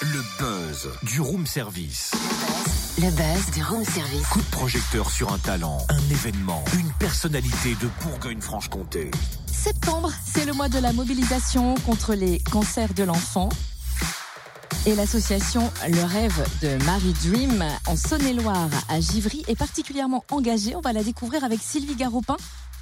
Le buzz du room service. Le buzz du room service. Coup de projecteur sur un talent, un événement, une personnalité de Bourgogne-Franche-Comté. Septembre, c'est le mois de la mobilisation contre les cancers de l'enfant. Et l'association Le Rêve de Marie Dream en Saône-et-Loire à Givry est particulièrement engagée. On va la découvrir avec Sylvie Garopin,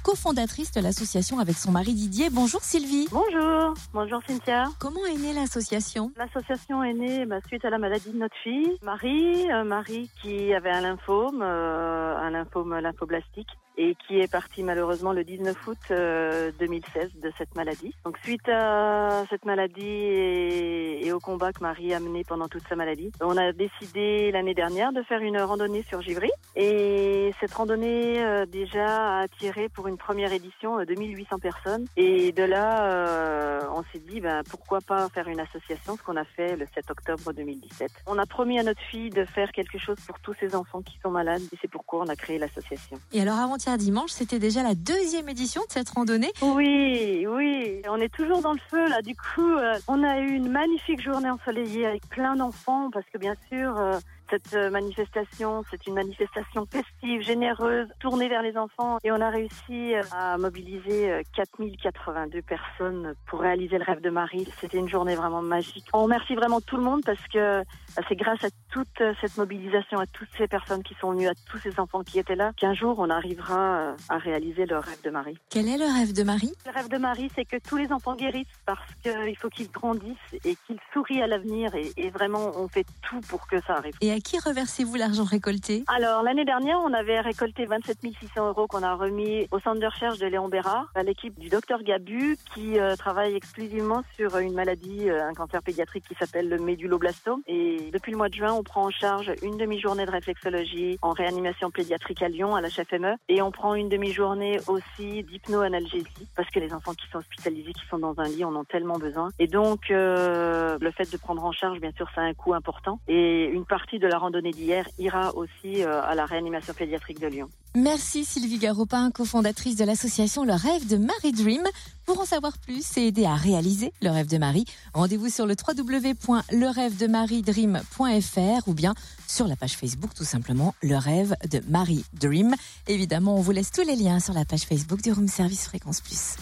cofondatrice de l'association avec son mari Didier. Bonjour Sylvie. Bonjour, bonjour Cynthia. Comment est née l'association? L'association est née bah, suite à la maladie de notre fille, Marie, euh, Marie qui avait un lymphome, euh, un lymphome lymphoblastique et qui est partie malheureusement le 19 août 2016 euh, de cette maladie. Donc suite à cette maladie et, au combat que Marie a mené pendant toute sa maladie, on a décidé l'année dernière de faire une randonnée sur Givry et cette randonnée euh, déjà a attiré pour une première édition 2800 personnes et de là euh, on s'est dit ben, pourquoi pas faire une association, ce qu'on a fait le 7 octobre 2017. On a promis à notre fille de faire quelque chose pour tous ces enfants qui sont malades et c'est pourquoi on a créé l'association. Et alors avant dimanche, c'était déjà la deuxième édition de cette randonnée. Oui, oui, on est toujours dans le feu là. Du coup, euh, on a eu une magnifique journée ensoleillée avec plein d'enfants parce que bien sûr, euh, cette euh, manifestation, c'est une manifestation festive, généreuse, tournée vers les enfants. Et on a réussi à mobiliser 4082 euh, personnes pour réaliser le rêve de Marie. C'était une journée vraiment magique. On remercie vraiment tout le monde parce que c'est grâce à toute cette mobilisation, à toutes ces personnes qui sont venues, à tous ces enfants qui étaient là, qu'un jour on arrivera à réaliser le rêve de Marie. Quel est le rêve de Marie? Le rêve de Marie, c'est que tous les enfants guérissent parce qu'il faut qu'ils grandissent et qu'ils sourient à l'avenir. Et, vraiment, on fait tout pour que ça arrive à qui reversez-vous l'argent récolté? Alors, l'année dernière, on avait récolté 27 600 euros qu'on a remis au centre de recherche de Léon Bérard, à l'équipe du docteur Gabu, qui euh, travaille exclusivement sur une maladie, euh, un cancer pédiatrique qui s'appelle le méduloblastome. Et depuis le mois de juin, on prend en charge une demi-journée de réflexologie en réanimation pédiatrique à Lyon, à la HFME. Et on prend une demi-journée aussi d'hypnoanalgésie, parce que les enfants qui sont hospitalisés, qui sont dans un lit, en ont tellement besoin. Et donc, euh, le fait de prendre en charge, bien sûr, ça a un coût important. Et une partie de de la randonnée d'hier ira aussi euh, à la réanimation pédiatrique de Lyon. Merci Sylvie Garopin, cofondatrice de l'association Le Rêve de Marie Dream. Pour en savoir plus et aider à réaliser le rêve de Marie, rendez-vous sur le www.lerêvedemariedream.fr ou bien sur la page Facebook tout simplement Le Rêve de Marie Dream. Évidemment, on vous laisse tous les liens sur la page Facebook du Room Service Fréquence Plus.